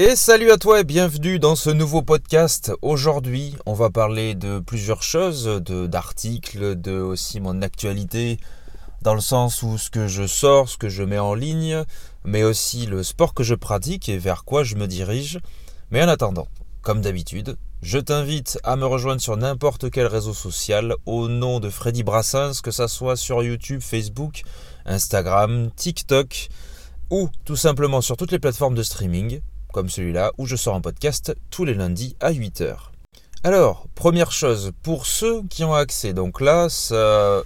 Et salut à toi et bienvenue dans ce nouveau podcast. Aujourd'hui, on va parler de plusieurs choses, de d'articles, de aussi mon actualité, dans le sens où ce que je sors, ce que je mets en ligne, mais aussi le sport que je pratique et vers quoi je me dirige. Mais en attendant, comme d'habitude, je t'invite à me rejoindre sur n'importe quel réseau social au nom de Freddy Brassens, que ça soit sur YouTube, Facebook, Instagram, TikTok ou tout simplement sur toutes les plateformes de streaming comme celui-là, où je sors un podcast tous les lundis à 8h. Alors, première chose, pour ceux qui ont accès, donc là, ça,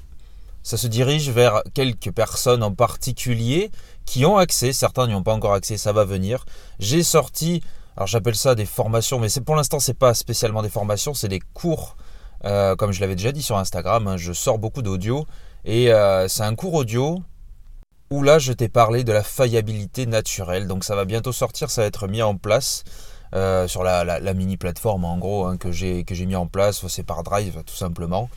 se dirige vers quelques personnes en particulier qui ont accès, certains n'y ont pas encore accès, ça va venir. J'ai sorti, alors j'appelle ça des formations, mais c'est pour l'instant c'est pas spécialement des formations, c'est des cours, euh, comme je l'avais déjà dit sur Instagram, hein, je sors beaucoup d'audio et euh, c'est un cours audio où là je t'ai parlé de la faillabilité naturelle. Donc ça va bientôt sortir, ça va être mis en place euh, sur la, mini plateforme en gros hein, que j'ai mis en place, c'est par Drive tout simplement.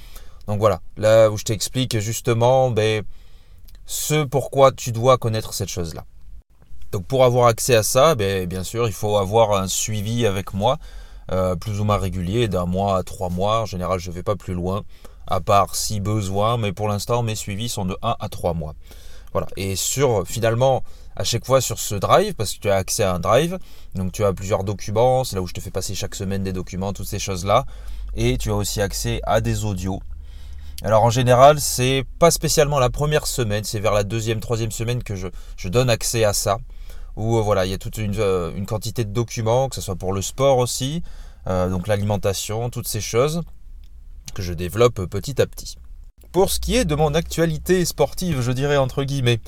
Donc voilà, là où je t'explique justement ben, ce pourquoi tu dois connaître cette chose-là. Donc pour avoir accès à ça, ben, bien sûr, il faut avoir un suivi avec moi, euh, plus ou moins régulier, d'un mois à trois mois. En général, je ne vais pas plus loin, à part si besoin, mais pour l'instant, mes suivis sont de 1 à 3 mois. Voilà. Et sur finalement à chaque fois sur ce drive, parce que tu as accès à un drive, donc tu as plusieurs documents, c'est là où je te fais passer chaque semaine des documents, toutes ces choses-là, et tu as aussi accès à des audios. Alors en général, c'est pas spécialement la première semaine, c'est vers la deuxième, troisième semaine que je, donne accès à ça, où euh, voilà, il y a toute euh, une, quantité de documents, que ce soit pour le sport aussi, euh, donc l'alimentation, toutes ces choses, que je développe petit à petit pour ce qui est de mon actualité sportive, je dirais entre guillemets.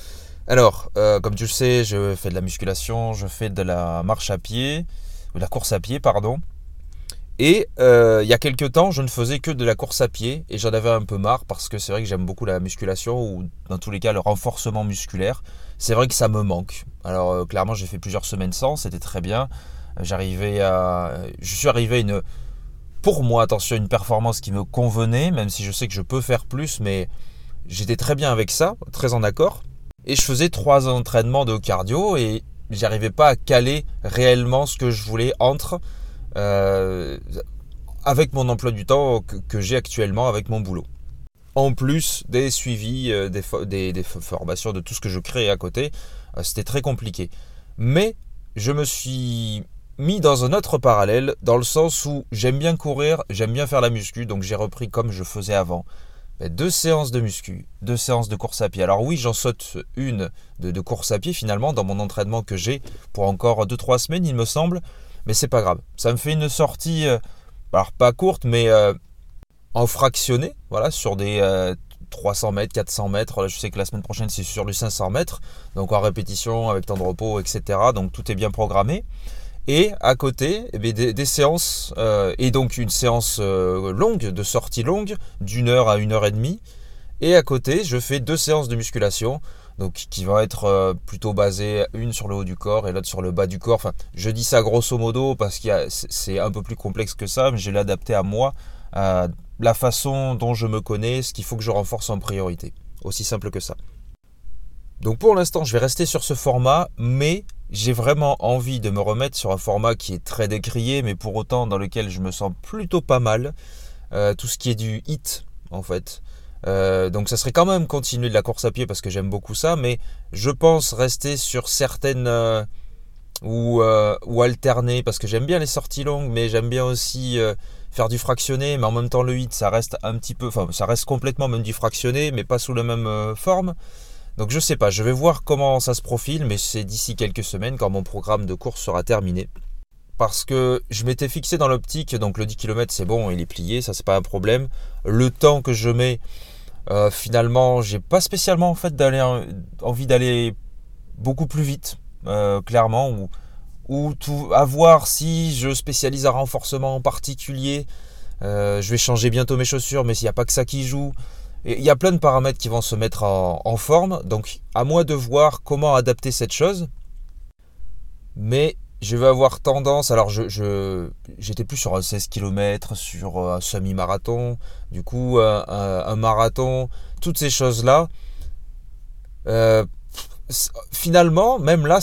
Alors, euh, comme tu le sais, je fais de la musculation, je fais de la marche à pied, de la course à pied, pardon. Et euh, il y a quelques temps, je ne faisais que de la course à pied et j'en avais un peu marre parce que c'est vrai que j'aime beaucoup la musculation ou dans tous les cas le renforcement musculaire. C'est vrai que ça me manque. Alors euh, clairement, j'ai fait plusieurs semaines sans, c'était très bien. J'arrivais à, je suis arrivé à une pour moi, attention, une performance qui me convenait, même si je sais que je peux faire plus, mais j'étais très bien avec ça, très en accord. Et je faisais trois entraînements de cardio et j'arrivais pas à caler réellement ce que je voulais entre euh, avec mon emploi du temps que, j'ai actuellement avec mon boulot. En plus des suivis, euh, des, formations, de tout ce que je crée à côté, euh, c'était très compliqué. Mais je me suis mis dans un autre parallèle, dans le sens où j'aime bien courir, j'aime bien faire la muscu, donc j'ai repris comme je faisais avant. Deux séances de muscu, deux séances de course à pied. Alors oui, j'en saute une de, course à pied finalement dans mon entraînement que j'ai pour encore 2-3 semaines, il me semble. Mais c'est pas grave. Ça me fait une sortie, euh, alors pas courte, mais euh, en fractionné, voilà, sur des 300 euh, mètres, 400 mètres. je sais que la semaine prochaine c'est sur du 500 mètres, donc en répétition avec temps de repos, etc. Donc tout est bien programmé. Et à côté, eh des, séances, euh, et donc une séance euh, longue, de sortie longue, d'une heure à une heure et demie. Et à côté, je fais deux séances de musculation, donc qui vont être euh, plutôt basées, une sur le haut du corps et l'autre sur le bas du corps. Enfin, je dis ça grosso modo parce que c'est un peu plus complexe que ça, mais j'ai l'adapté à moi, à la façon dont je me connais, ce qu'il faut que je renforce en priorité. Aussi simple que ça. Donc pour l'instant, je vais rester sur ce format, mais j'ai vraiment envie de me remettre sur un format qui est très décrié, mais pour autant dans lequel je me sens plutôt pas mal. Euh, tout ce qui est du hit, en fait. Euh, donc ça serait quand même continuer de la course à pied parce que j'aime beaucoup ça, mais je pense rester sur certaines euh, ou, ou alterner parce que j'aime bien les sorties longues, mais j'aime bien aussi faire du fractionné, mais en même temps le hit ça reste un petit peu, enfin ça reste complètement même du fractionné, mais pas sous la même forme. Donc je sais pas, je vais voir comment ça se profile, mais c'est d'ici quelques semaines quand mon programme de course sera terminé. Parce que je m'étais fixé dans l'optique, donc le 10 km c'est bon, il est plié, ça c'est pas un problème. Le temps que je mets, euh, finalement, j'ai pas spécialement en fait envie d'aller beaucoup plus vite, euh, clairement, ou, à voir si je spécialise un renforcement en particulier. Euh, je vais changer bientôt mes chaussures, mais s'il n'y a pas que ça qui joue, il y a plein de paramètres qui vont se mettre en, forme, donc à moi de voir comment adapter cette chose. Mais je vais avoir tendance, alors je, j'étais plus sur un 16 km, sur un semi-marathon, du coup un, marathon, toutes ces choses-là. Euh, finalement, même là,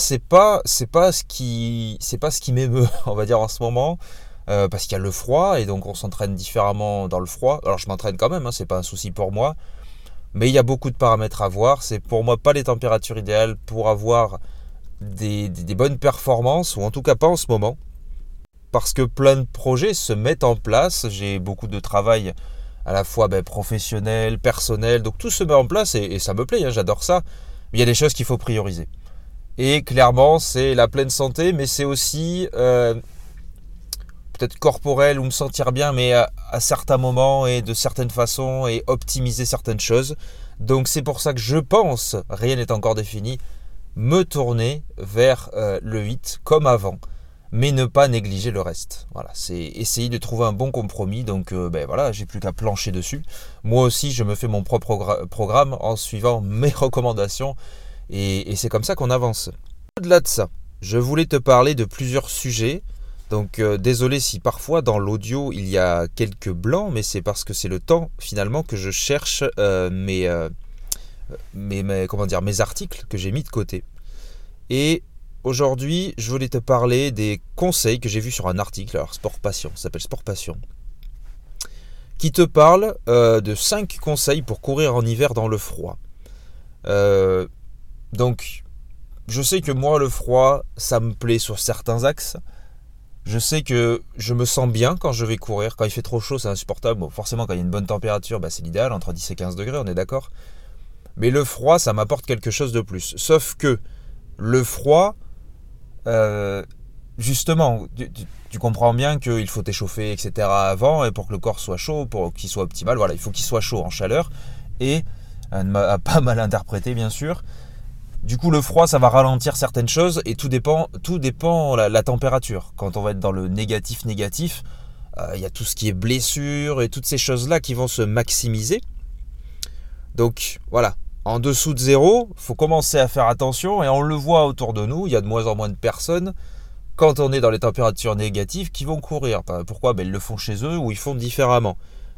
ce qui, c'est pas ce qui m'émeut, on va dire en ce moment, euh, parce qu'il y a le froid et donc on s'entraîne différemment dans le froid. Alors je m'entraîne quand même, hein, c'est pas un souci pour moi, mais il y a beaucoup de paramètres à voir. C'est pour moi pas les températures idéales pour avoir des, bonnes performances, ou en tout cas pas en ce moment, parce que plein de projets se mettent en place. J'ai beaucoup de travail à la fois ben, professionnel, personnel, donc tout se met en place et, ça me plaît, hein, j'adore ça. Mais il y a des choses qu'il faut prioriser. Et clairement, c'est la pleine santé, mais c'est aussi euh, peut-être corporel ou me sentir bien, mais à, certains moments et de certaines façons et optimiser certaines choses. Donc c'est pour ça que je pense, rien n'est encore défini, me tourner vers euh, le 8 comme avant mais ne pas négliger le reste. Voilà, c'est essayer de trouver un bon compromis. Donc, euh, ben voilà, j'ai plus qu'à plancher dessus. Moi aussi, je me fais mon propre programme en suivant mes recommandations, et, c'est comme ça qu'on avance. Au-delà de ça, je voulais te parler de plusieurs sujets. Donc, euh, désolé si parfois dans l'audio il y a quelques blancs, mais c'est parce que c'est le temps finalement que je cherche euh, mes, mes, comment dire, mes articles que j'ai mis de côté. Et Aujourd'hui, je voulais te parler des conseils que j'ai vus sur un article, alors Sport Passion, s'appelle Sport Passion, qui te parle euh, de 5 conseils pour courir en hiver dans le froid. Euh, donc, je sais que moi, le froid, ça me plaît sur certains axes. Je sais que je me sens bien quand je vais courir. Quand il fait trop chaud, c'est insupportable. Forcément, quand il y a une bonne température, bah, c'est l'idéal, entre 10 et 15 degrés, on est d'accord. Mais le froid, ça m'apporte quelque chose de plus. Sauf que le froid, euh, justement, tu, comprends bien qu'il faut t'échauffer, etc. avant, et pour que le corps soit chaud, pour qu'il soit optimal, voilà, il faut qu'il soit chaud en chaleur, et euh, pas mal interprété, bien sûr. Du coup, le froid, ça va ralentir certaines choses, et tout dépend, tout dépend la, température. Quand on va être dans le négatif, négatif, euh, il y a tout ce qui est blessure et toutes ces choses-là qui vont se maximiser. Donc voilà, en dessous de zéro, faut commencer à faire attention et on le voit autour de nous, il y a de moins en moins de personnes quand on est dans les températures négatives qui vont courir. Pourquoi? Ben, Ils le font chez eux ou ils font différemment.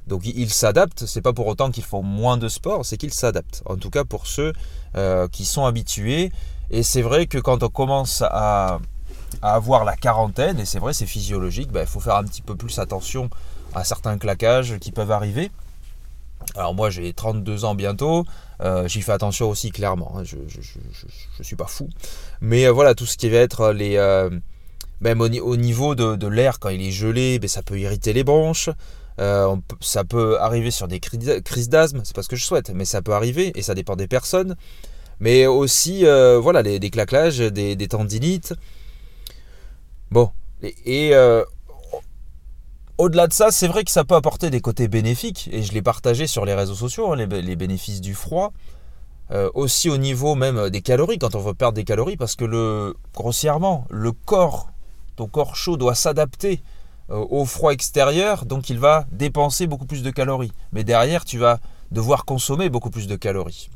Donc ils s'adaptent, c'est pas pour autant qu'ils font moins de sport, c'est qu'ils s'adaptent. En tout cas pour ceux euh, qui sont habitués. Et c'est vrai que quand on commence à, avoir la quarantaine, et c'est vrai c'est physiologique, ben, il faut faire un petit peu plus attention à certains claquages qui peuvent arriver. Alors moi j'ai 32 ans bientôt, euh, j'y fais attention aussi clairement, hein. je ne suis pas fou. Mais euh, voilà, tout ce qui va être les... Même au, niveau de, l'air, quand il est gelé, ben, ça peut irriter les bronches. Ça peut arriver sur des crises d'asthme, c'est pas ce que je souhaite, mais ça peut arriver et ça dépend des personnes. Mais aussi, voilà, les, des des, tendinites. Bon, et, au-delà de ça, c'est vrai que ça peut apporter des côtés bénéfiques, et je l'ai partagé sur les réseaux sociaux, hein, les, bénéfices du froid. Euh, aussi au niveau même des calories, quand on veut perdre des calories, parce que le, grossièrement, le corps, ton corps chaud doit s'adapter euh, au froid extérieur, donc il va dépenser beaucoup plus de calories. Mais derrière, tu vas devoir consommer beaucoup plus de calories.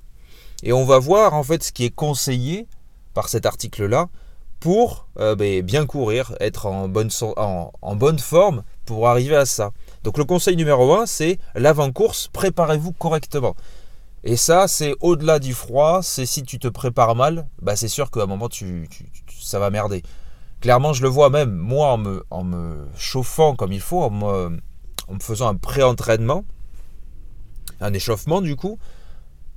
Et on va voir en fait ce qui est conseillé par cet article-là pour euh, ben, bien courir, être en bonne, forme pour arriver à ça. Donc le conseil numéro 1, c'est l'avant-course, préparez-vous correctement. Et ça, c'est au-delà du froid, c'est si tu te prépares mal, bah c'est sûr qu'à un moment, ça va merder. Clairement, je le vois même, moi, en me, chauffant comme il faut, en me, faisant un pré-entraînement, un échauffement du coup,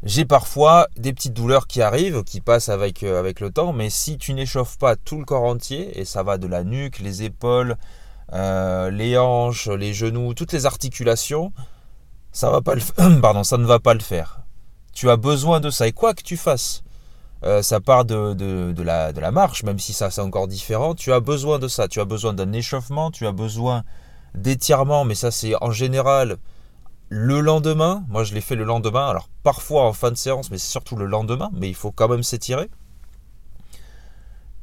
j'ai parfois des petites douleurs qui arrivent, qui passent avec, euh, avec le temps, mais si tu n'échauffes pas tout le corps entier, et ça va de la nuque, les épaules, euh, les hanches, les genoux, toutes les articulations, ça, va pas le, pardon, ça ne va pas le faire. Tu as besoin de ça, et quoi que tu fasses, euh, ça part de, la, marche, même si ça c'est encore différent, tu as besoin de ça, tu as besoin d'un échauffement, tu as besoin d'étirement, mais ça c'est en général le lendemain, moi je l'ai fait le lendemain, alors parfois en fin de séance, mais c'est surtout le lendemain, mais il faut quand même s'étirer.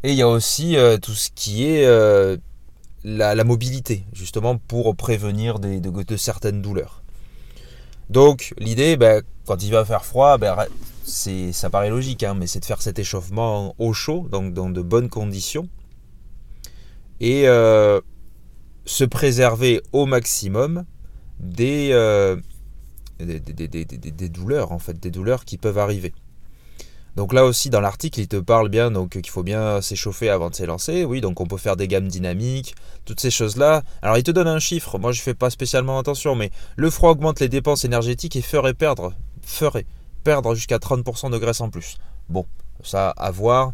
Et il y a aussi euh, tout ce qui est euh, la, mobilité, justement pour prévenir de, certaines douleurs. Donc l'idée, ben, quand il va faire froid, ben, ça paraît logique, hein, mais c'est de faire cet échauffement au chaud, donc dans de bonnes conditions. Et euh, se préserver au maximum euh, des, des, douleurs, en fait, des douleurs qui peuvent arriver. Donc là aussi, dans l'article, il te parle bien donc qu'il faut bien s'échauffer avant de s'élancer. Oui, donc on peut faire des gammes dynamiques, toutes ces choses-là. Alors il te donne un chiffre. Moi, je fais pas spécialement attention, mais le froid augmente les dépenses énergétiques et ferait perdre, ferait perdre jusqu'à 30% de graisse en plus. Bon, ça à voir.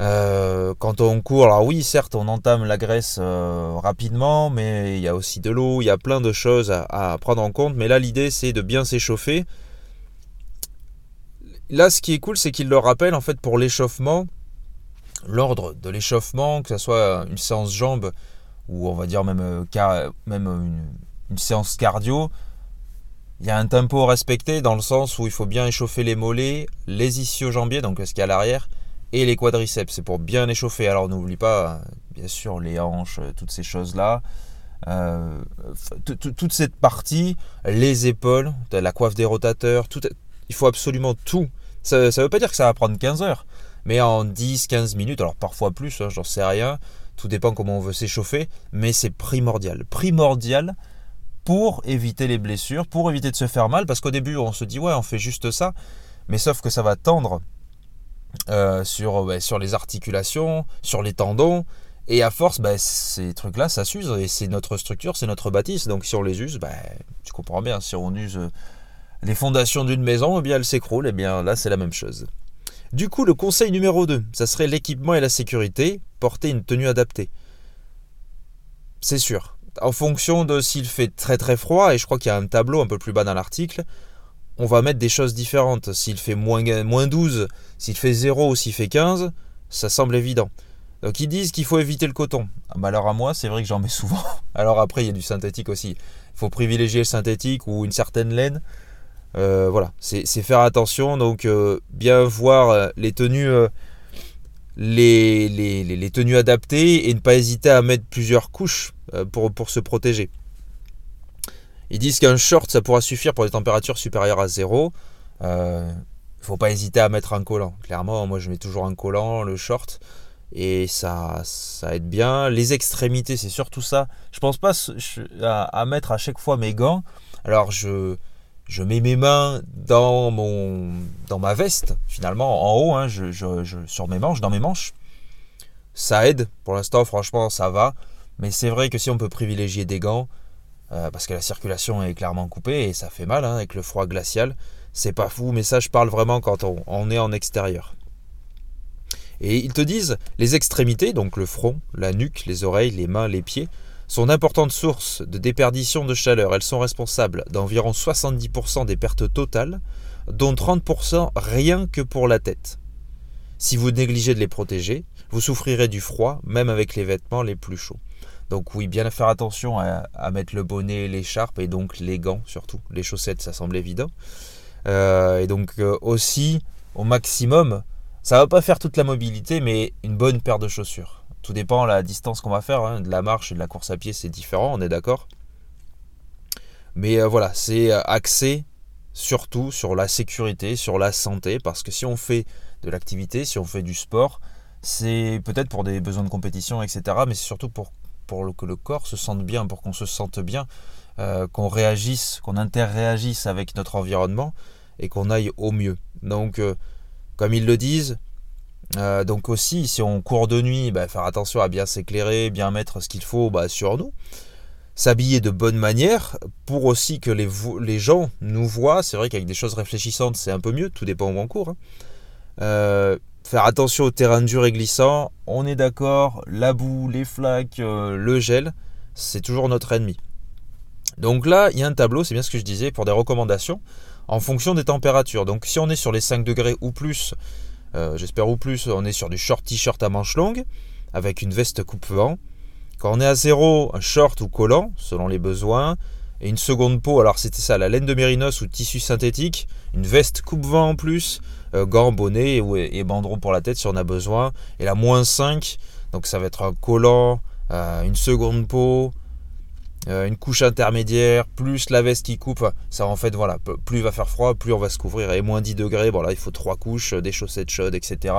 Euh, quand on court, alors oui, certes, on entame la graisse euh, rapidement, mais il y a aussi de l'eau, il y a plein de choses à prendre en compte. Mais là, l'idée, c'est de bien s'échauffer Là, ce qui est cool, c'est qu'il le rappelle en fait pour l'échauffement, l'ordre de l'échauffement, que ce soit une séance jambes ou on va dire même, euh, même une, séance cardio, il y a un tempo respecté dans le sens où il faut bien échauffer les mollets, les ischio-jambiers, donc ce qu'il y a à l'arrière, et les quadriceps. C'est pour bien échauffer. Alors n'oublie pas, bien sûr, les hanches, toutes ces choses-là. Euh, toute cette partie, les épaules, la coiffe des rotateurs, tout, il faut absolument tout ça ne veut pas dire que ça va prendre 15 heures, mais en 10-15 minutes, alors parfois plus, hein, j'en sais rien, tout dépend comment on veut s'échauffer, mais c'est primordial. Primordial pour éviter les blessures, pour éviter de se faire mal, parce qu'au début on se dit ouais on fait juste ça, mais sauf que ça va tendre euh, sur, les articulations, sur les tendons, et à force, bah, ces trucs-là, ça s'use, et c'est notre structure, c'est notre bâtisse, donc si on les use, bah, tu comprends bien, si on use les fondations d'une maison, eh bien, elles s'écroulent. Eh bien, là, c'est la même chose. Du coup, le conseil numéro 2, ça serait l'équipement et la sécurité, porter une tenue adaptée. C'est sûr. En fonction de s'il fait très très froid, et je crois qu'il y a un tableau un peu plus bas dans l'article, on va mettre des choses différentes. S'il fait moins, moins 12, s'il fait 0 ou s'il fait 15, ça semble évident. Donc ils disent qu'il faut éviter le coton. Ah bah à moi, c'est vrai que j'en mets souvent. Alors après, il y a du synthétique aussi. Il faut privilégier le synthétique ou une certaine laine. Euh, voilà, c'est faire attention, donc euh, bien voir euh, les tenues, les, les, tenues adaptées et ne pas hésiter à mettre plusieurs couches pour, pour se protéger. Ils disent qu'un short, ça pourra suffire pour des températures supérieures à zéro. Il ne faut pas hésiter à mettre un collant. Clairement, moi je mets toujours un collant, le short, et ça, ça aide bien. Les extrémités, c'est surtout ça. Je pense pas à mettre à chaque fois mes gants. Alors je je mets mes mains dans, mon, dans ma veste, finalement, en haut, hein, sur mes manches, dans mes manches. Ça aide. Pour l'instant, franchement, ça va. Mais c'est vrai que si on peut privilégier des gants, euh, parce que la circulation est clairement coupée et ça fait mal hein, avec le froid glacial, c'est pas fou, mais ça, je parle vraiment quand on est en extérieur. Et ils te disent les extrémités, donc le front, la nuque, les oreilles, les mains, les pieds, sont d'importantes sources de déperdition de chaleur. Elles sont responsables d'environ 70% des pertes totales, dont 30% rien que pour la tête. Si vous négligez de les protéger, vous souffrirez du froid, même avec les vêtements les plus chauds. Donc oui, bien faire attention à, mettre le bonnet, l'écharpe et donc les gants surtout. Les chaussettes, ça semble évident. Euh, et donc euh, aussi, au maximum, ça va pas faire toute la mobilité, mais une bonne paire de chaussures. Tout dépend de la distance qu'on va faire. Hein. De la marche et de la course à pied, c'est différent, on est d'accord. Mais euh, voilà, c'est euh, axé surtout sur la sécurité, sur la santé, parce que si on fait de l'activité, si on fait du sport, c'est peut-être pour des besoins de compétition, etc. Mais c'est surtout pour, que le corps se sente bien, pour qu'on se sente bien, euh, qu'on réagisse, qu'on interréagisse avec notre environnement et qu'on aille au mieux. Donc, comme ils le disent, euh, donc aussi, si on court de nuit, bah, faire attention à bien s'éclairer, bien mettre ce qu'il faut bah, sur nous. S'habiller de bonne manière pour aussi que les, gens nous voient. C'est vrai qu'avec des choses réfléchissantes, c'est un peu mieux, tout dépend où on court. Hein. Euh, faire attention au terrain dur et glissant, on est d'accord, la boue, les flaques, euh, le gel, c'est toujours notre ennemi. Donc là, il y a un tableau, c'est bien ce que je disais, pour des recommandations en fonction des températures. Donc si on est sur les 5 degrés ou plus, euh, j'espère ou plus, on est sur du short t-shirt à manches longues, avec une veste coupe-vent. Quand on est à zéro, un short ou collant, selon les besoins. Et une seconde peau, alors c'était ça, la laine de mérinos ou tissu synthétique, une veste coupe-vent en plus, euh, gants, bonnet et, et pour la tête si on a besoin. Et la moins 5, donc ça va être un collant, euh, une seconde peau, euh, une couche intermédiaire, plus la veste qui coupe, ça en fait voilà, plus il va faire froid, plus on va se couvrir. Et moins 10 degrés, bon là il faut trois couches, des chaussettes chaudes, etc.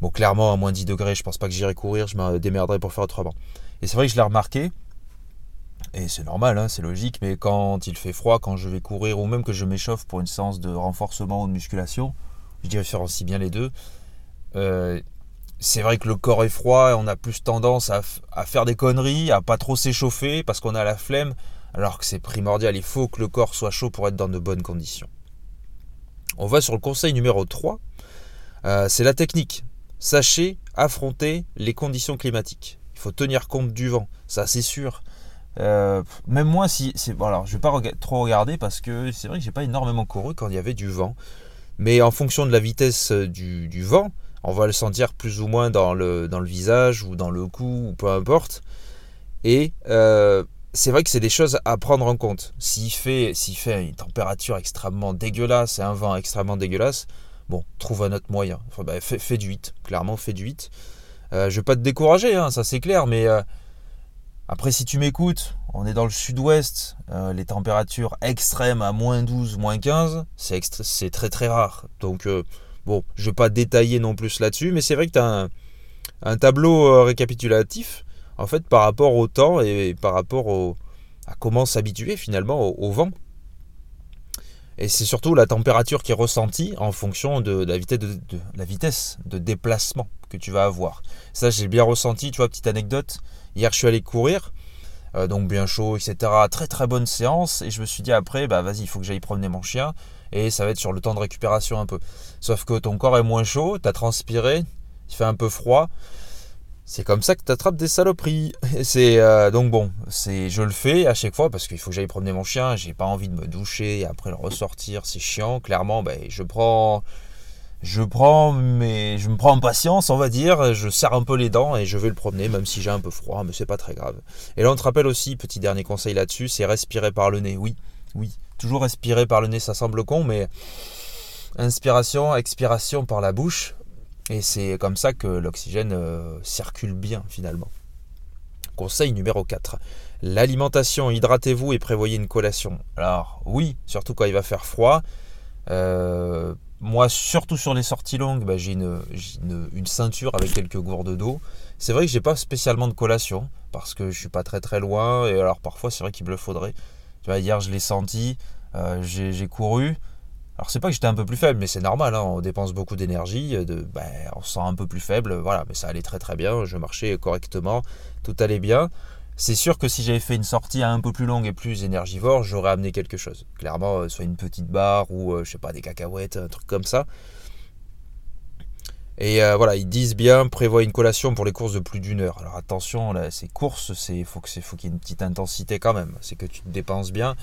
Bon clairement à moins 10 degrés, je pense pas que j'irai courir, je me démerderai pour faire autrement. Et c'est vrai que je l'ai remarqué, et c'est normal, hein, c'est logique, mais quand il fait froid, quand je vais courir, ou même que je m'échauffe pour une séance de renforcement ou de musculation, je différencie bien les deux. Euh, c'est vrai que le corps est froid et on a plus tendance à, faire des conneries, à pas trop s'échauffer parce qu'on a la flemme, alors que c'est primordial, il faut que le corps soit chaud pour être dans de bonnes conditions. On va sur le conseil numéro 3, euh, c'est la technique. Sachez affronter les conditions climatiques. Il faut tenir compte du vent, ça c'est sûr. Euh, même moi, si, alors, je vais pas trop regarder parce que c'est vrai que j'ai pas énormément couru quand il y avait du vent. Mais en fonction de la vitesse du, du vent, on va le sentir plus ou moins dans le, visage ou dans le cou ou peu importe. Et euh, c'est vrai que c'est des choses à prendre en compte. S'il fait, fait une température extrêmement dégueulasse et un vent extrêmement dégueulasse, bon, trouve un autre moyen. Enfin, bah, fais, du 8, clairement, fais du 8. Euh, je vais pas te décourager, hein, ça c'est clair, mais euh, après, si tu m'écoutes, on est dans le sud-ouest, euh, les températures extrêmes à moins 12, moins 15, c'est très très rare. Donc, Bon, je ne vais pas détailler non plus là-dessus, mais c'est vrai que tu as un, tableau euh, récapitulatif, en fait, par rapport au temps et par rapport à comment s'habituer finalement au, vent. Et c'est surtout la température qui est ressentie en fonction de, la vitesse de, la vitesse de déplacement que tu vas avoir. Ça, j'ai bien ressenti, tu vois, petite anecdote. Hier, je suis allé courir, euh, donc bien chaud, etc. Très très bonne séance. Et je me suis dit après, bah vas-y, il faut que j'aille promener mon chien et ça va être sur le temps de récupération un peu. Sauf que ton corps est moins chaud, tu as transpiré, il fait un peu froid. C'est comme ça que tu des saloperies. C'est euh, donc bon, je le fais à chaque fois parce qu'il faut que j'aille promener mon chien, j'ai pas envie de me doucher et après le ressortir, c'est chiant. Clairement, ben, je prends je prends mais je me prends en patience, on va dire, je serre un peu les dents et je vais le promener même si j'ai un peu froid, mais c'est pas très grave. Et là on te rappelle aussi petit dernier conseil là-dessus, c'est respirer par le nez. Oui, oui, toujours respirer par le nez, ça semble con, mais inspiration, expiration par la bouche. Et c'est comme ça que l'oxygène euh, circule bien finalement. Conseil numéro 4. L'alimentation, hydratez-vous et prévoyez une collation. Alors oui, surtout quand il va faire froid. Euh, moi, surtout sur les sorties longues, bah, j'ai une, ceinture avec quelques gourdes d'eau. C'est vrai que j'ai pas spécialement de collation parce que je suis pas très très loin et alors parfois c'est vrai qu'il me le faudrait. Tu vois, hier je l'ai senti, euh, j'ai couru. Alors c'est pas que j'étais un peu plus faible, mais c'est normal, hein, on dépense beaucoup d'énergie, de, ben, on se sent un peu plus faible, voilà, mais ça allait très très bien, je marchais correctement, tout allait bien. C'est sûr que si j'avais fait une sortie un peu plus longue et plus énergivore, j'aurais amené quelque chose. Clairement, euh, soit une petite barre ou euh, je sais pas des cacahuètes, un truc comme ça. Et voilà, ils disent bien prévoit une collation pour les courses de plus d'une heure. Alors attention, ces courses, c'est faut faut qu'il y ait une petite intensité quand même. C'est que tu te dépenses bien.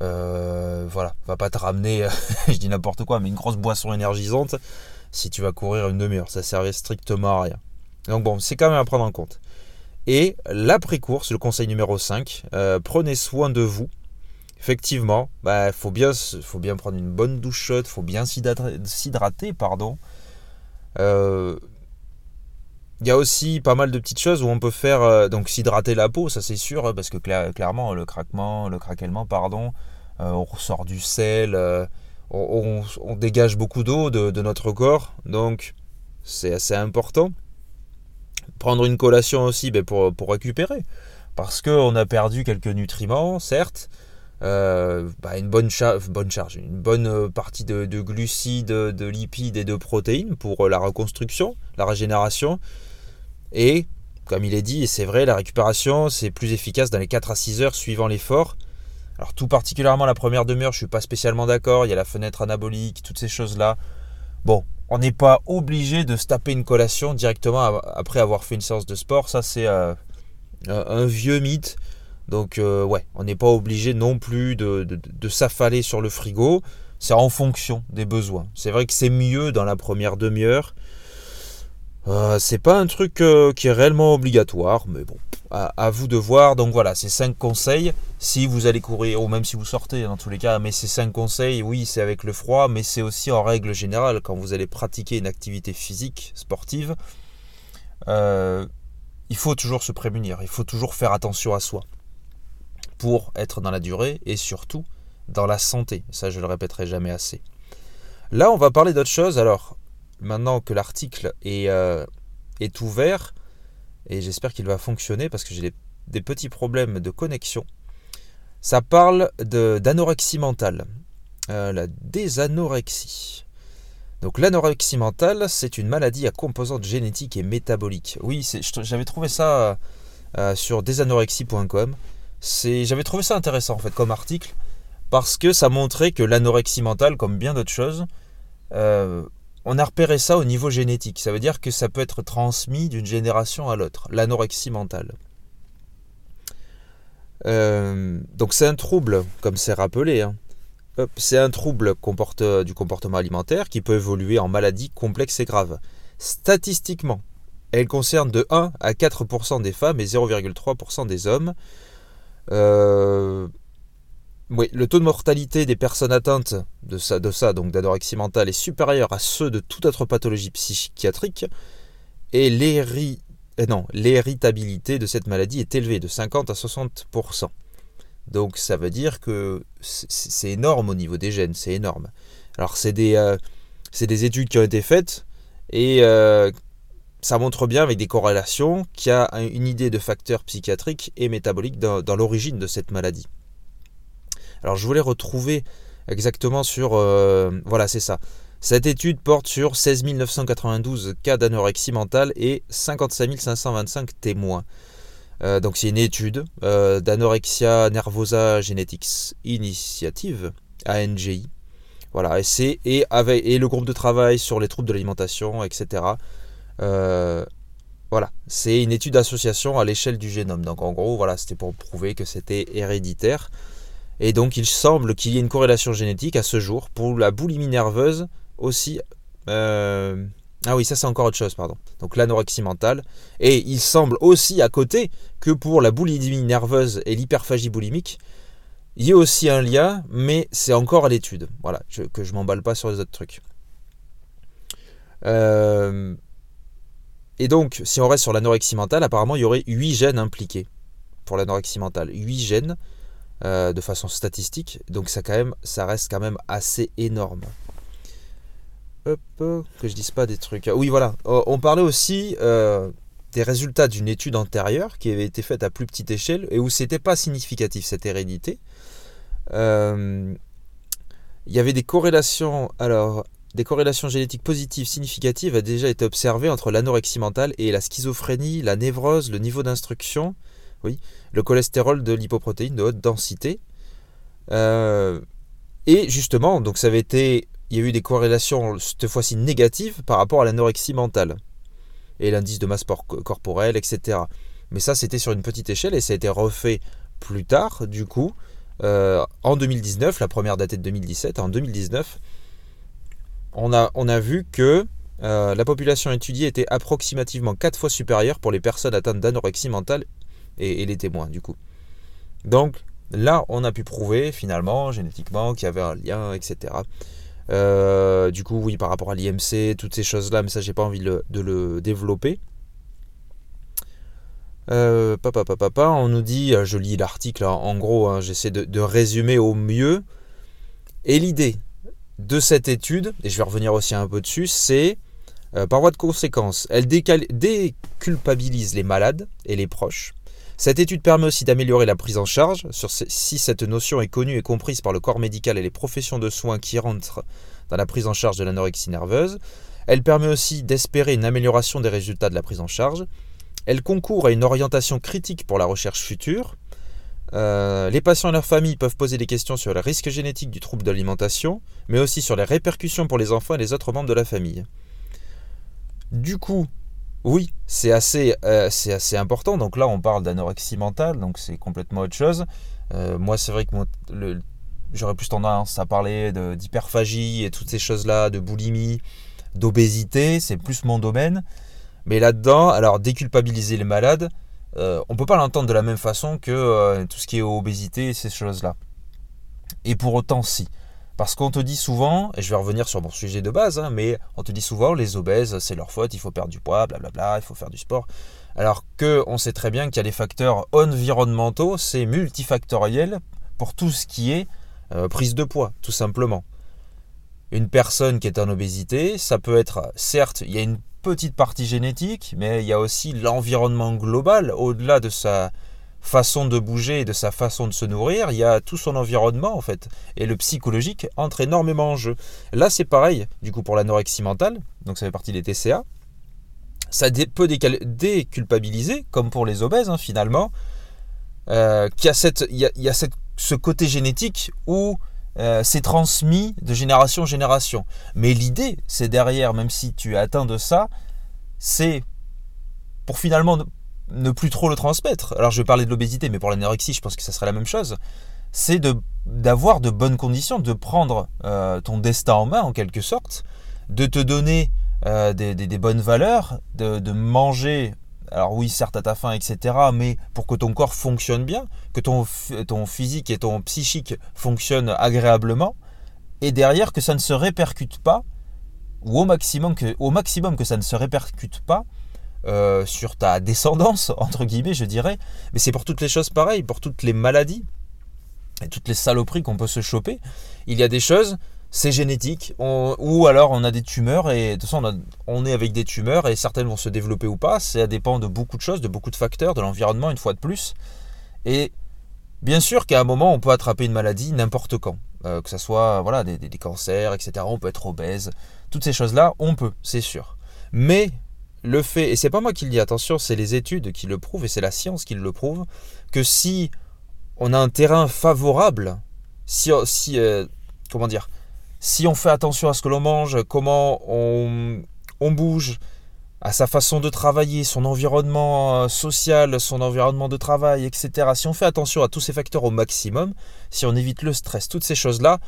Euh, voilà, va pas te ramener, je dis n'importe quoi, mais une grosse boisson énergisante si tu vas courir une demi-heure. Ça servait strictement à rien. Donc bon, c'est quand même à prendre en compte. Et l'après-course, le conseil numéro 5, euh, prenez soin de vous. Effectivement, il bah, faut, bien, faut bien prendre une bonne douche chaude, faut bien s'hydrater, pardon. Euh, il y a aussi pas mal de petites choses où on peut faire euh, donc s'hydrater la peau, ça c'est sûr, hein, parce que clairement le craquement, le craquellement, pardon, euh, on ressort du sel, euh, on, dégage beaucoup d'eau de, notre corps, donc c'est assez important. Prendre une collation aussi ben, pour, récupérer, parce qu'on a perdu quelques nutriments, certes, bah, une bonne, charge, une bonne partie de, glucides, de lipides et de protéines pour la reconstruction, la régénération. Et, comme il est dit, et c'est vrai, la récupération, c'est plus efficace dans les 4 à 6 heures suivant l'effort. Alors tout particulièrement la première demi-heure, je ne suis pas spécialement d'accord, il y a la fenêtre anabolique, toutes ces choses-là. Bon, on n'est pas obligé de se taper une collation directement après avoir fait une séance de sport, ça c'est euh, un vieux mythe. Donc euh, ouais, on n'est pas obligé non plus de, de s'affaler sur le frigo, c'est en fonction des besoins. C'est vrai que c'est mieux dans la première demi-heure euh, c'est pas un truc euh, qui est réellement obligatoire, mais bon, à, vous de voir. Donc voilà, ces 5 conseils, si vous allez courir, ou même si vous sortez dans tous les cas, mais ces 5 conseils, oui, c'est avec le froid, mais c'est aussi en règle générale quand vous allez pratiquer une activité physique, sportive, euh, il faut toujours se prémunir, il faut toujours faire attention à soi pour être dans la durée et surtout dans la santé. Ça, je le répéterai jamais assez. Là, on va parler d'autre chose. Alors, maintenant que l'article est, euh, est ouvert, et j'espère qu'il va fonctionner parce que j'ai des, petits problèmes de connexion, ça parle d'anorexie mentale, euh, la désanorexie. Donc l'anorexie mentale, c'est une maladie à composante génétique et métabolique. Oui, j'avais trouvé ça euh, sur desanorexie.com. J'avais trouvé ça intéressant en fait comme article parce que ça montrait que l'anorexie mentale, comme bien d'autres choses, on a repéré ça au niveau génétique. Ça veut dire que ça peut être transmis d'une génération à l'autre, l'anorexie mentale. Euh, donc c'est un trouble, comme c'est rappelé. Hein. C'est un trouble du comportement alimentaire qui peut évoluer en maladie complexe et grave. Statistiquement, elle concerne de 1 à 4% des femmes et 0,3% des hommes. Euh, oui, le taux de mortalité des personnes atteintes de ça, donc d'anorexie mentale, est supérieur à ceux de toute autre pathologie psychiatrique. Et eh l'héritabilité de cette maladie est élevée, de 50 à 60%. Donc ça veut dire que c'est énorme au niveau des gènes, c'est énorme. Alors c'est des, euh, des, études qui ont été faites et euh, ça montre bien avec des corrélations qu'il y a une idée de facteurs psychiatriques et métaboliques dans, l'origine de cette maladie. Alors je voulais retrouver exactement sur... Euh, voilà, c'est ça. Cette étude porte sur 16 992 cas d'anorexie mentale et 55 525 témoins. Euh, donc c'est une étude euh, d'anorexia nervosa genetics initiative, ANGI. Voilà, et, et, avec, le groupe de travail sur les troubles de l'alimentation, etc. Voilà, c'est une étude d'association à l'échelle du génome. Donc en gros, voilà, c'était pour prouver que c'était héréditaire. Et donc il semble qu'il y ait une corrélation génétique à ce jour pour la boulimie nerveuse aussi. Ah oui, ça c'est encore autre chose, pardon. Donc l'anorexie mentale. Et il semble aussi à côté que pour la boulimie nerveuse et l'hyperphagie boulimique, il y a aussi un lien, mais c'est encore à l'étude. Voilà, que je m'emballe pas sur les autres trucs. Euh, et donc, si on reste sur l'anorexie mentale, apparemment il y aurait 8 gènes impliqués pour l'anorexie mentale. 8 gènes euh, de façon statistique. Donc ça, reste quand même assez énorme. Hop, que je dise pas des trucs. Oui, voilà. Oh, on parlait aussi euh, des résultats d'une étude antérieure qui avait été faite à plus petite échelle et où c'était pas significatif cette hérédité. Euh, il y avait des corrélations. Alors, des corrélations génétiques positives significatives a déjà été observées entre l'anorexie mentale et la schizophrénie, la névrose, le niveau d'instruction, le cholestérol de l'hypoprotéine de haute densité. Euh, et justement, donc ça avait été il y a eu des corrélations cette fois-ci négatives par rapport à l'anorexie mentale et l'indice de masse corporelle, etc. Mais ça, c'était sur une petite échelle et ça a été refait plus tard, du coup, euh, en 2019, la première datée de 2017, en 2019, on a, on a vu que euh, la population étudiée était approximativement 4 fois supérieure pour les personnes atteintes d'anorexie mentale et, les témoins, du coup. Donc là, on a pu prouver finalement, génétiquement, qu'il y avait un lien, etc. Euh, du coup, oui, par rapport à l'IMC, toutes ces choses-là, mais ça, j'ai pas envie de le, développer. Euh, papa, papa, papa, on nous dit, euh, je lis l'article, hein, en gros, hein, j'essaie de, résumer au mieux. Et l'idée de cette étude, et je vais revenir aussi un peu dessus, c'est, par voie de conséquence, elle déculpabilise les malades et les proches. Cette étude permet aussi d'améliorer la prise en charge, si cette notion est connue et comprise par le corps médical et les professions de soins qui rentrent dans la prise en charge de l'anorexie nerveuse. Elle permet aussi d'espérer une amélioration des résultats de la prise en charge. Elle concourt à une orientation critique pour la recherche future. Euh, les patients et leurs familles peuvent poser des questions sur les risques génétiques du trouble d'alimentation, mais aussi sur les répercussions pour les enfants et les autres membres de la famille. Du coup, oui, c'est assez, euh, assez important. Donc là, on parle d'anorexie mentale, donc c'est complètement autre chose. Euh, moi, c'est vrai que j'aurais plus tendance à parler d'hyperphagie et toutes ces choses-là, de boulimie, d'obésité, c'est plus mon domaine. Mais là-dedans, alors déculpabiliser les malades, euh, on ne peut pas l'entendre de la même façon que tout ce qui est obésité et ces choses-là. Et pour autant, si. Parce qu'on te dit souvent, et je vais revenir sur mon sujet de base, hein, mais on te dit souvent les obèses, c'est leur faute, il faut perdre du poids, blablabla, il faut faire du sport. Alors qu'on sait très bien qu'il y a les facteurs environnementaux, c'est multifactoriel pour tout ce qui est euh, prise de poids, tout simplement. Une personne qui est en obésité, ça peut être, certes, il y a une petite partie génétique, mais il y a aussi l'environnement global, au-delà de sa façon de bouger et de sa façon de se nourrir, il y a tout son environnement en fait. Et le psychologique entre énormément en jeu. Là c'est pareil, du coup pour l'anorexie mentale, donc ça fait partie des TCA. Ça peut déculpabiliser, comme pour les obèses hein, finalement, euh, qu'il y a, cette, il y a, cette, ce côté génétique où euh, c'est transmis de génération en génération. Mais l'idée, c'est derrière, même si tu es atteint de ça, c'est pour finalement ne plus trop le transmettre. Alors je vais parler de l'obésité, mais pour l'anorexie, je pense que ça serait la même chose. C'est d'avoir de, bonnes conditions, de prendre euh, ton destin en main en quelque sorte, de te donner euh, des, bonnes valeurs, de, manger. Alors oui, certes à ta faim, etc. Mais pour que ton corps fonctionne bien, que ton, ton physique et ton psychique fonctionnent agréablement, et derrière que ça ne se répercute pas, ou au maximum que, au maximum que ça ne se répercute pas euh, sur ta descendance, entre guillemets, je dirais. Mais c'est pour toutes les choses pareilles, pour toutes les maladies et toutes les saloperies qu'on peut se choper. Il y a des choses, c'est génétique, ou alors on a des tumeurs, et de toute façon on, est avec des tumeurs, et certaines vont se développer ou pas. Ça dépend de beaucoup de choses, de beaucoup de facteurs, de l'environnement, une fois de plus. Et bien sûr qu'à un moment, on peut attraper une maladie n'importe quand. Euh, que ce soit voilà, des cancers, etc. On peut être obèse. Toutes ces choses-là, on peut, c'est sûr. Mais le fait, et c'est pas moi qui le dis, attention, c'est les études qui le prouvent et c'est la science qui le prouve, que si on a un terrain favorable, si, si euh, comment dire, si on fait attention à ce que l'on mange, comment on, on, bouge, à sa façon de travailler, son environnement euh, social, son environnement de travail, etc. Si on fait attention à tous ces facteurs au maximum, si on évite le stress, toutes ces choses-là,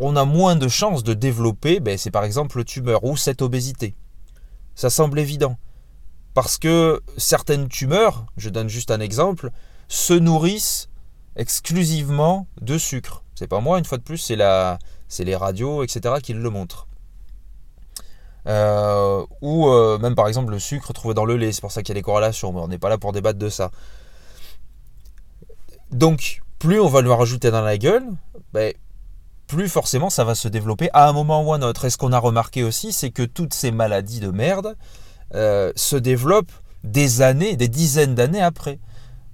on a moins de chances de développer, ben, c'est par exemple le tumeur ou cette obésité. Ça semble évident. Parce que certaines tumeurs, je donne juste un exemple, se nourrissent exclusivement de sucre. C'est pas moi, une fois de plus, c'est la, c'est les radios, etc. qui le montrent. Euh, ou euh, même par exemple le sucre trouvé dans le lait, c'est pour ça qu'il y a des corrélations, on n'est pas là pour débattre de ça. Donc, plus on va lui rajouter dans la gueule, ben, plus forcément ça va se développer à un moment ou à un autre. Et ce qu'on a remarqué aussi, c'est que toutes ces maladies de merde euh, se développent des années, des dizaines d'années après.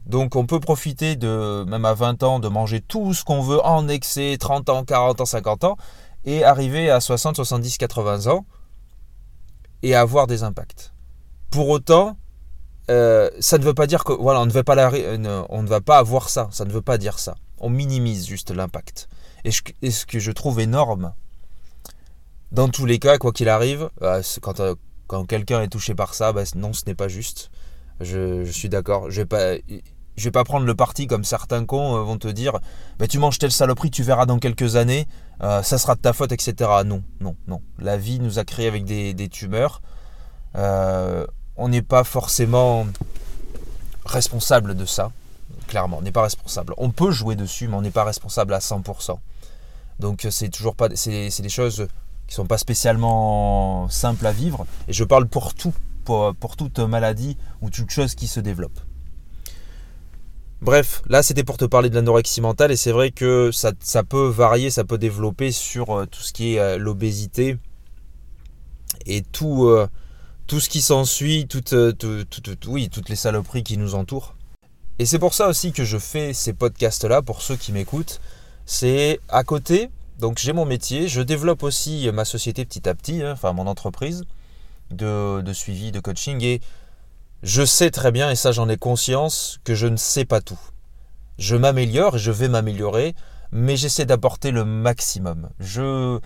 Donc on peut profiter de, même à 20 ans, de manger tout ce qu'on veut en excès, 30 ans, 40 ans, 50 ans, et arriver à 60, 70, 80 ans et avoir des impacts. Pour autant, euh, ça ne veut pas dire que voilà, on ne, pas on ne va pas avoir ça. Ça ne veut pas dire ça. On minimise juste l'impact. Et, ce que je trouve énorme, dans tous les cas, quoi qu'il arrive, euh, quand, euh, quand quelqu'un est touché par ça, bah, non, ce n'est pas juste. Je, suis d'accord. Je vais vais pas prendre le parti comme certains cons euh, vont te dire, bah, tu manges telle saloperie, tu verras dans quelques années, ça sera de ta faute, etc. Non, non, non. La vie nous a créé avec des tumeurs. on n'est pas forcément responsable de ça clairement, on n'est pas responsable. On peut jouer dessus, mais on n'est pas responsable à 100%. Donc c'est toujours pas, c'est, des choses qui sont pas spécialement simples à vivre. Et je parle pour tout, pour, pour toute maladie ou toute chose qui se développe. Bref, là c'était pour te parler de l'anorexie mentale et c'est vrai que ça, ça, peut varier, ça peut développer sur euh, tout ce qui est euh, l'obésité et tout, euh, tout ce qui s'ensuit, tout, toutes les saloperies qui nous entourent. Et c'est pour ça aussi que je fais ces podcasts-là, pour ceux qui m'écoutent, c'est à côté, donc j'ai mon métier, je développe aussi ma société petit à petit, hein, enfin mon entreprise de, suivi, de coaching, et je sais très bien, et ça j'en ai conscience, que je ne sais pas tout. Je m'améliore et je vais m'améliorer, mais j'essaie d'apporter le maximum. Je,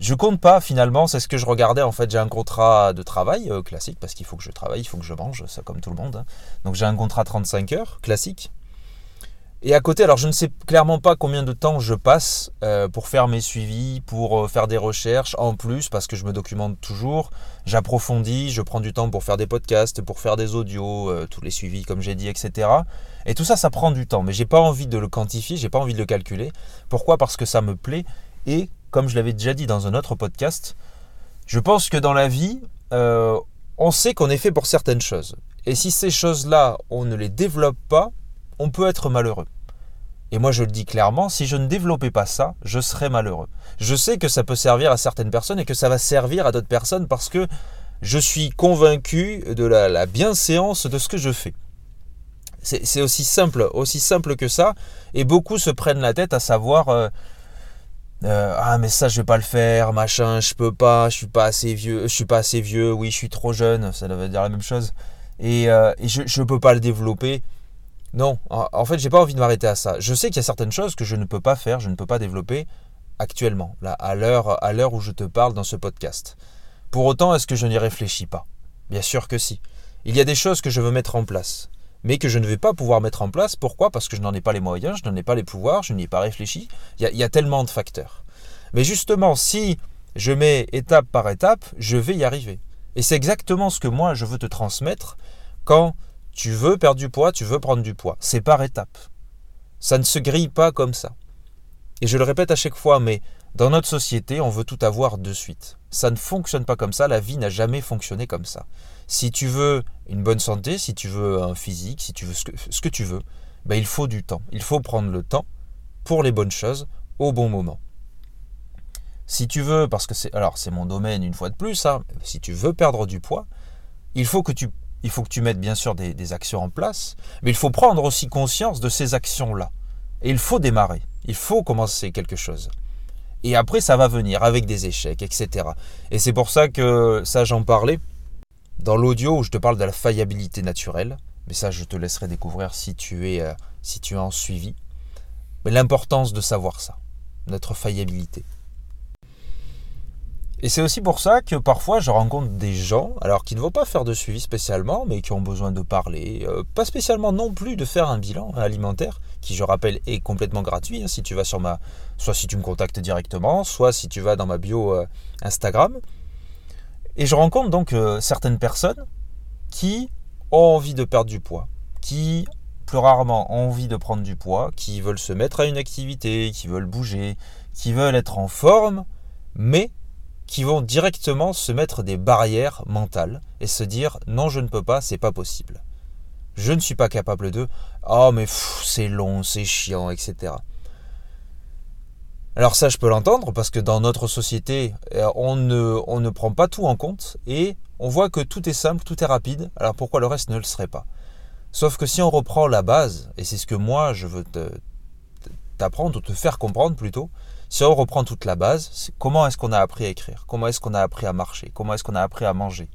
je compte pas finalement, c'est ce que je regardais en fait. J'ai un contrat de travail euh, classique parce qu'il faut que je travaille, il faut que je mange, ça comme tout le monde. Hein. Donc j'ai un contrat 35 heures classique. Et à côté, alors je ne sais clairement pas combien de temps je passe euh, pour faire mes suivis, pour euh, faire des recherches en plus, parce que je me documente toujours, j'approfondis, je prends du temps pour faire des podcasts, pour faire des audios, euh, tous les suivis comme j'ai dit, etc. Et tout ça, ça prend du temps, mais j'ai pas envie de le quantifier, j'ai pas envie de le calculer. Pourquoi? Parce que ça me plaît et, comme je l'avais déjà dit dans un autre podcast, je pense que dans la vie, on sait qu'on est fait pour certaines choses. Et si ces choses-là, on ne les développe pas, on peut être malheureux. Et moi je le dis clairement, si je ne développais pas ça, je serais malheureux. Je sais que ça peut servir à certaines personnes et que ça va servir à d'autres personnes parce que je suis convaincu de la, bienséance de ce que je fais. C'est aussi simple, aussi simple que ça. Et beaucoup se prennent la tête à savoir euh, euh, ah mais ça je vais pas le faire, machin, je peux pas, je suis pas assez vieux, je suis pas assez vieux, oui je suis trop jeune, ça veut dire la même chose. Et, euh, je ne peux pas le développer. Non, en, fait j'ai pas envie de m'arrêter à ça. Je sais qu'il y a certaines choses que je ne peux pas faire, je ne peux pas développer actuellement, là, à l'heure à l'heure où je te parle dans ce podcast. Pour autant, est-ce que je n'y réfléchis pas? Bien sûr que si. Il y a des choses que je veux mettre en place mais que je ne vais pas pouvoir mettre en place. Pourquoi? Parce que je n'en ai pas les moyens, je n'en ai pas les pouvoirs, je n'y ai pas réfléchi. Il y, a, tellement de facteurs. Mais justement, si je mets étape par étape, je vais y arriver. Et c'est exactement ce que moi je veux te transmettre quand tu veux perdre du poids, tu veux prendre du poids. C'est par étape. Ça ne se grille pas comme ça. Et je le répète à chaque fois, mais dans notre société, on veut tout avoir de suite. Ça ne fonctionne pas comme ça, la vie n'a jamais fonctionné comme ça. Si tu veux une bonne santé, si tu veux un physique, si tu veux ce que, tu veux, ben il faut du temps. Il faut prendre le temps pour les bonnes choses au bon moment. Si tu veux, parce que c'est alors c'est mon domaine une fois de plus, hein, si tu veux perdre du poids, il faut que tu, il faut que tu mettes bien sûr des, actions en place, mais il faut prendre aussi conscience de ces actions-là. Et il faut démarrer, il faut commencer quelque chose. Et après, ça va venir avec des échecs, etc. Et c'est pour ça que ça, j'en parlais dans l'audio où je te parle de la faillibilité naturelle, mais ça je te laisserai découvrir si tu es, euh, si tu es en suivi, mais l'importance de savoir ça, notre faillibilité. Et c'est aussi pour ça que parfois je rencontre des gens, alors qui ne vont pas faire de suivi spécialement, mais qui ont besoin de parler, euh, pas spécialement non plus de faire un bilan alimentaire, qui je rappelle est complètement gratuit, hein, si tu vas sur ma, soit si tu me contactes directement, soit si tu vas dans ma bio euh, Instagram, et je rencontre donc euh, certaines personnes qui ont envie de perdre du poids, qui plus rarement ont envie de prendre du poids, qui veulent se mettre à une activité, qui veulent bouger, qui veulent être en forme, mais qui vont directement se mettre des barrières mentales et se dire non je ne peux pas, c'est pas possible. Je ne suis pas capable de oh mais c'est long, c'est chiant, etc. Alors ça, je peux l'entendre parce que dans notre société, euh, on ne, on ne prend pas tout en compte et on voit que tout est simple, tout est rapide. Alors pourquoi le reste ne le serait pas? Sauf que si on reprend la base, et c'est ce que moi je veux t'apprendre ou te faire comprendre plutôt, si on reprend toute la base, comment est-ce qu'on a appris à écrire? Comment est-ce qu'on a appris à marcher? Comment est-ce qu'on a appris à manger?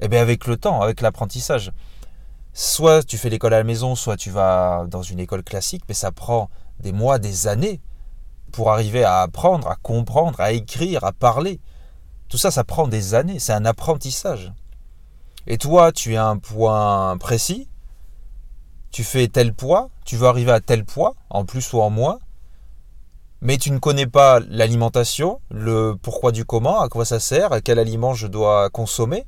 Eh bien avec le temps, avec l'apprentissage. Soit tu fais l'école à la maison, soit tu vas dans une école classique, mais ça prend des mois, des années pour arriver à apprendre, à comprendre, à écrire, à parler. Tout ça, ça prend des années, c'est un apprentissage. Et toi, tu as un point précis, tu fais tel poids, tu veux arriver à tel poids, en plus ou en moins, mais tu ne connais pas l'alimentation, le pourquoi du comment, à quoi ça sert, à quel aliment je dois consommer,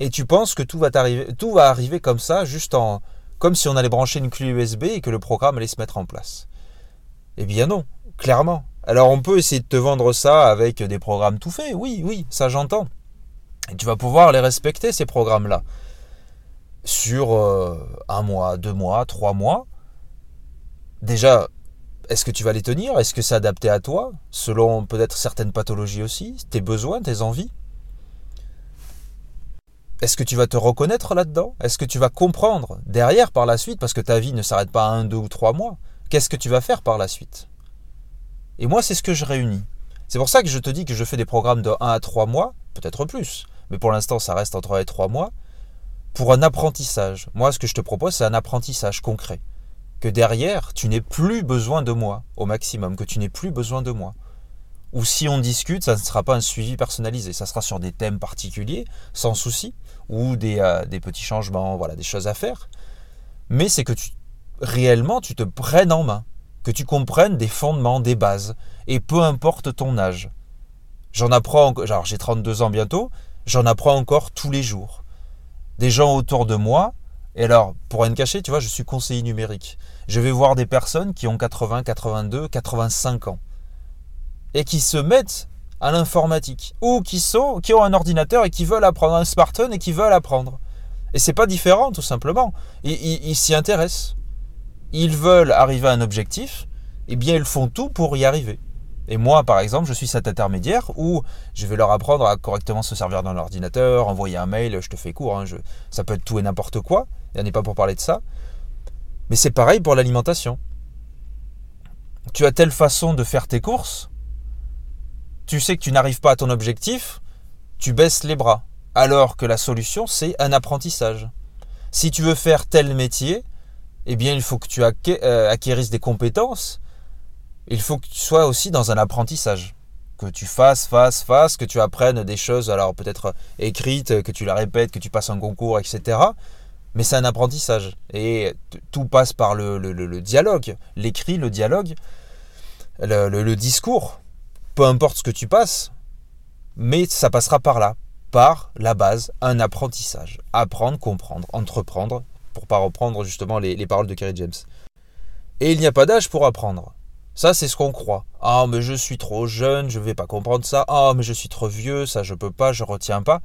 et tu penses que tout va, arriver, tout va comme ça, juste en, comme si on allait brancher une clé USB et que le programme allait se mettre en place. Eh bien non, Clairement. Alors on peut essayer de te vendre ça avec des programmes tout faits, oui, oui, ça j'entends. Et tu vas pouvoir les respecter, ces programmes-là. Sur euh, un mois, deux mois, trois mois. Déjà, est-ce que tu vas les tenir? Est-ce que c'est adapté à toi? Selon peut-être certaines pathologies aussi, tes besoins, tes envies? Est-ce que tu vas te reconnaître là-dedans? Est-ce que tu vas comprendre derrière par la suite Parce que ta vie ne s'arrête pas à un, deux ou trois mois. Qu'est-ce que tu vas faire par la suite? Et moi, c'est ce que je réunis. C'est pour ça que je te dis que je fais des programmes de 1 à 3 mois, peut-être plus, mais pour l'instant, ça reste entre 1 et 3 mois, pour un apprentissage. Moi, ce que je te propose, c'est un apprentissage concret. Que derrière, tu n'aies plus besoin de moi, au maximum, que tu n'aies plus besoin de moi. Ou si on discute, ça ne sera pas un suivi personnalisé, ça sera sur des thèmes particuliers, sans souci, ou des, euh, petits changements, voilà, des choses à faire. Mais c'est que tu, réellement, tu te prennes en main que tu comprennes des fondements, des bases, et peu importe ton âge. J'en apprends, genre j'ai 32 ans bientôt, j'en apprends encore tous les jours. Des gens autour de moi, et alors, pour rien cacher, tu vois, je suis conseiller numérique. Je vais voir des personnes qui ont 80, 82, 85 ans, et qui se mettent à l'informatique, ou qui, sont, qui ont un ordinateur et qui veulent apprendre un smartphone et qui veulent apprendre. Et c'est pas différent, tout simplement. ils s'y intéressent ils veulent arriver à un objectif, eh bien ils font tout pour y arriver. Et moi, par exemple, je suis cet intermédiaire où je vais leur apprendre à correctement se servir d'un ordinateur, envoyer un mail, je te fais court, hein, ça peut être tout et n'importe quoi, il n'y en a pas pour parler de ça. Mais c'est pareil pour l'alimentation. Tu as telle façon de faire tes courses, tu sais que tu n'arrives pas à ton objectif, tu baisses les bras. Alors que la solution, c'est un apprentissage. Si tu veux faire tel métier, eh bien, il faut que tu euh, acquérisses des compétences. Il faut que tu sois aussi dans un apprentissage. Que tu fasses, fasses, fasses, que tu apprennes des choses, alors peut-être écrites, que tu la répètes, que tu passes un concours, etc. Mais c'est un apprentissage. Et tout passe par le, dialogue. L'écrit, le dialogue, le discours. Peu importe ce que tu passes, mais ça passera par là, par la base, un apprentissage. Apprendre, comprendre, entreprendre, pour pas reprendre justement les, paroles de Kerry James. Et il n'y a pas d'âge pour apprendre. Ça, c'est ce qu'on croit. Ah, mais je suis trop jeune, je ne vais pas comprendre ça. Ah, mais je suis trop vieux, ça je peux pas, je retiens pas.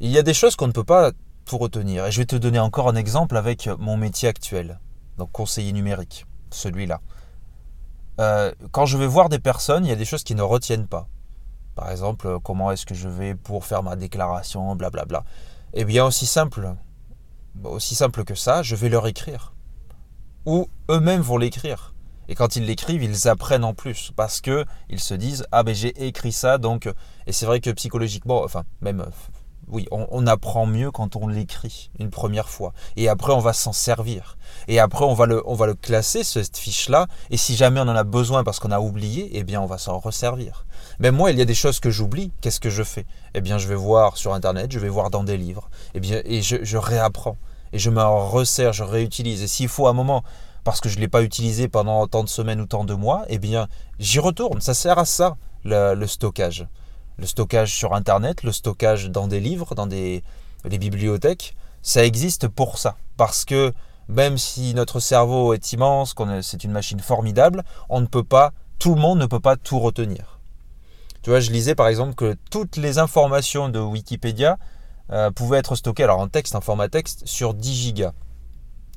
Il y a des choses qu'on ne peut pas tout retenir. Et je vais te donner encore un exemple avec mon métier actuel, donc conseiller numérique, celui-là. Euh, quand je vais voir des personnes, il y a des choses qui ne retiennent pas. Par exemple, comment est-ce que je vais pour faire ma déclaration, blablabla. Eh bien, aussi simple, aussi simple que ça, je vais leur écrire. Ou eux-mêmes vont l'écrire. Et quand ils l'écrivent, ils apprennent en plus parce que ils se disent ah ben j'ai écrit ça donc et c'est vrai que psychologiquement, enfin même oui, on, apprend mieux quand on l'écrit une première fois. Et après, on va s'en servir. Et après, on va le, on va le classer, cette fiche-là. Et si jamais on en a besoin parce qu'on a oublié, eh bien, on va s'en resservir. Mais moi, il y a des choses que j'oublie. Qu'est-ce que je fais? Eh bien, je vais voir sur Internet, je vais voir dans des livres. Eh bien, et je, réapprends. Et je me resserre, je réutilise. Et s'il faut un moment, parce que je ne l'ai pas utilisé pendant tant de semaines ou tant de mois, eh bien, j'y retourne. Ça sert à ça, le stockage le stockage sur Internet, le stockage dans des livres, dans des bibliothèques, ça existe pour ça. Parce que même si notre cerveau est immense, c'est une machine formidable, on ne peut pas, tout le monde ne peut pas tout retenir. Tu vois, je lisais par exemple que toutes les informations de Wikipédia euh, pouvaient être stockées, alors en texte, en format texte, sur 10 gigas.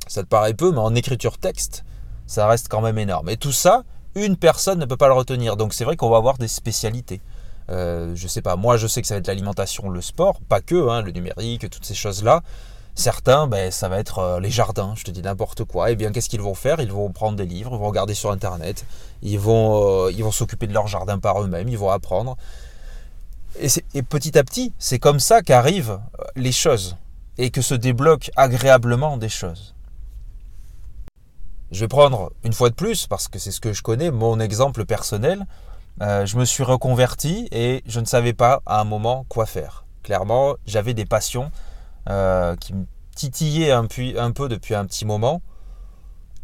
Ça te paraît peu, mais en écriture texte, ça reste quand même énorme. Et tout ça, une personne ne peut pas le retenir. Donc c'est vrai qu'on va avoir des spécialités. Euh, je sais pas, moi je sais que ça va être l'alimentation, le sport, pas que, hein, le numérique, toutes ces choses-là. Certains, ben, ça va être euh, les jardins, je te dis n'importe quoi. Et eh bien, qu'est-ce qu'ils vont faire? Ils vont prendre des livres, ils vont regarder sur Internet, ils vont euh, ils vont s'occuper de leur jardin par eux-mêmes, ils vont apprendre. Et, et petit à petit, c'est comme ça qu'arrivent les choses et que se débloquent agréablement des choses. Je vais prendre une fois de plus, parce que c'est ce que je connais, mon exemple personnel. Euh, je me suis reconverti et je ne savais pas à un moment quoi faire. Clairement, j'avais des passions euh, qui me titillaient un, peu depuis un petit moment.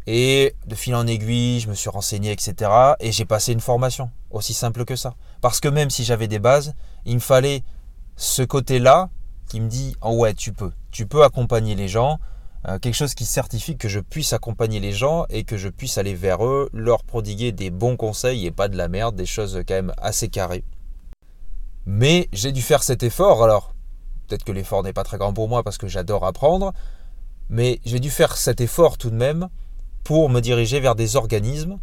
Et de fil en aiguille, je me suis renseigné, etc. Et j'ai passé une formation. Aussi simple que ça. Parce que même si j'avais des bases, il me fallait ce côté-là qui me dit oh ouais, tu peux. Tu peux accompagner les gens. Euh, quelque chose qui certifie que je puisse accompagner les gens et que je puisse aller vers eux, leur prodiguer des bons conseils et pas de la merde, des choses quand même assez carrées. Mais j'ai dû faire cet effort, alors peut-être que l'effort n'est pas très grand pour moi parce que j'adore apprendre, mais j'ai dû faire cet effort tout de même pour me diriger vers des organismes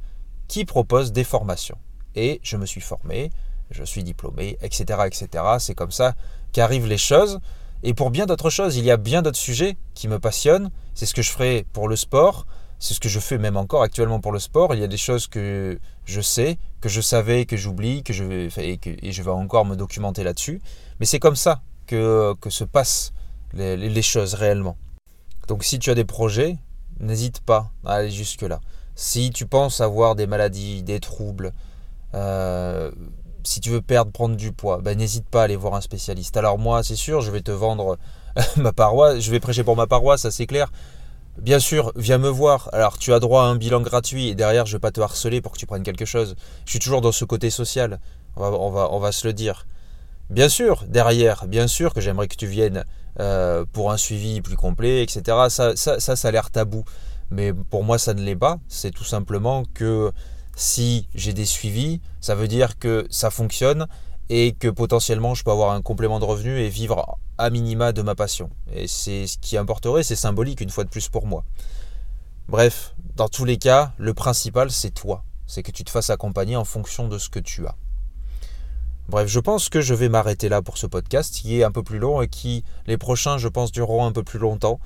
qui proposent des formations. Et je me suis formé, je suis diplômé, etc. etc. C'est comme ça qu'arrivent les choses. Et pour bien d'autres choses, il y a bien d'autres sujets qui me passionnent. C'est ce que je ferai pour le sport. C'est ce que je fais même encore actuellement pour le sport. Il y a des choses que je sais, que je savais, que j'oublie, que je vais, et, je vais encore me documenter là-dessus. Mais c'est comme ça que, se passent les, les, choses réellement. Donc si tu as des projets, n'hésite pas à aller jusque-là. Si tu penses avoir des maladies, des troubles, euh, si tu veux perdre, prendre du poids, ben, n'hésite pas à aller voir un spécialiste. Alors moi, c'est sûr, je vais te vendre ma paroisse, je vais prêcher pour ma paroisse, ça c'est clair. Bien sûr, viens me voir. Alors, tu as droit à un bilan gratuit et derrière, je vais pas te harceler pour que tu prennes quelque chose. Je suis toujours dans ce côté social. On va, on va, on va se le dire. Bien sûr, derrière, bien sûr que j'aimerais que tu viennes euh, pour un suivi plus complet, etc. Ça, ça, ça, ça a l'air tabou. Mais pour moi, ça ne l'est pas. C'est tout simplement que si j'ai des suivis, ça veut dire que ça fonctionne et que potentiellement je peux avoir un complément de revenu et vivre à minima de ma passion. Et c'est ce qui importerait, c'est symbolique une fois de plus pour moi. Bref, dans tous les cas, le principal c'est toi. C'est que tu te fasses accompagner en fonction de ce que tu as. Bref, je pense que je vais m'arrêter là pour ce podcast qui est un peu plus long et qui, les prochains, je pense, dureront un peu plus longtemps.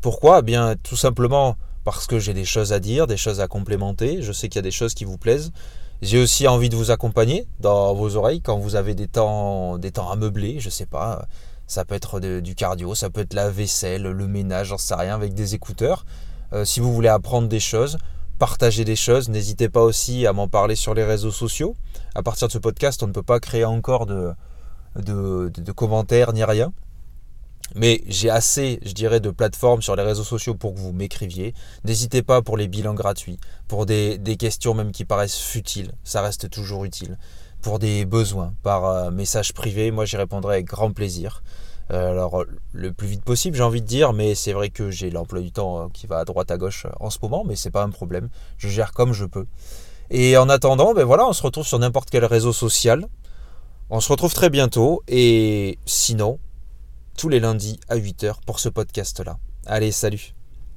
Pourquoi? Eh Bien, tout simplement parce que j'ai des choses à dire, des choses à complémenter. Je sais qu'il y a des choses qui vous plaisent. J'ai aussi envie de vous accompagner dans vos oreilles quand vous avez des temps, des temps à meubler, je sais pas. Ça peut être du cardio, ça peut être la vaisselle, le ménage, j'en sais rien, avec des écouteurs. Euh, si vous voulez apprendre des choses, partager des choses, n'hésitez pas aussi à m'en parler sur les réseaux sociaux. À partir de ce podcast, on ne peut pas créer encore de, de commentaires ni rien. Mais j'ai assez, je dirais, de plateformes sur les réseaux sociaux pour que vous m'écriviez. N'hésitez pas pour les bilans gratuits, pour des, questions même qui paraissent futiles, ça reste toujours utile. Pour des besoins, par euh, message privé, moi j'y répondrai avec grand plaisir. Euh, alors le plus vite possible j'ai envie de dire, mais c'est vrai que j'ai l'emploi du temps euh, qui va à droite à gauche en ce moment, mais c'est pas un problème. Je gère comme je peux. Et en attendant, ben voilà, on se retrouve sur n'importe quel réseau social. On se retrouve très bientôt et sinon, tous les lundis à 8h pour ce podcast-là. Allez, salut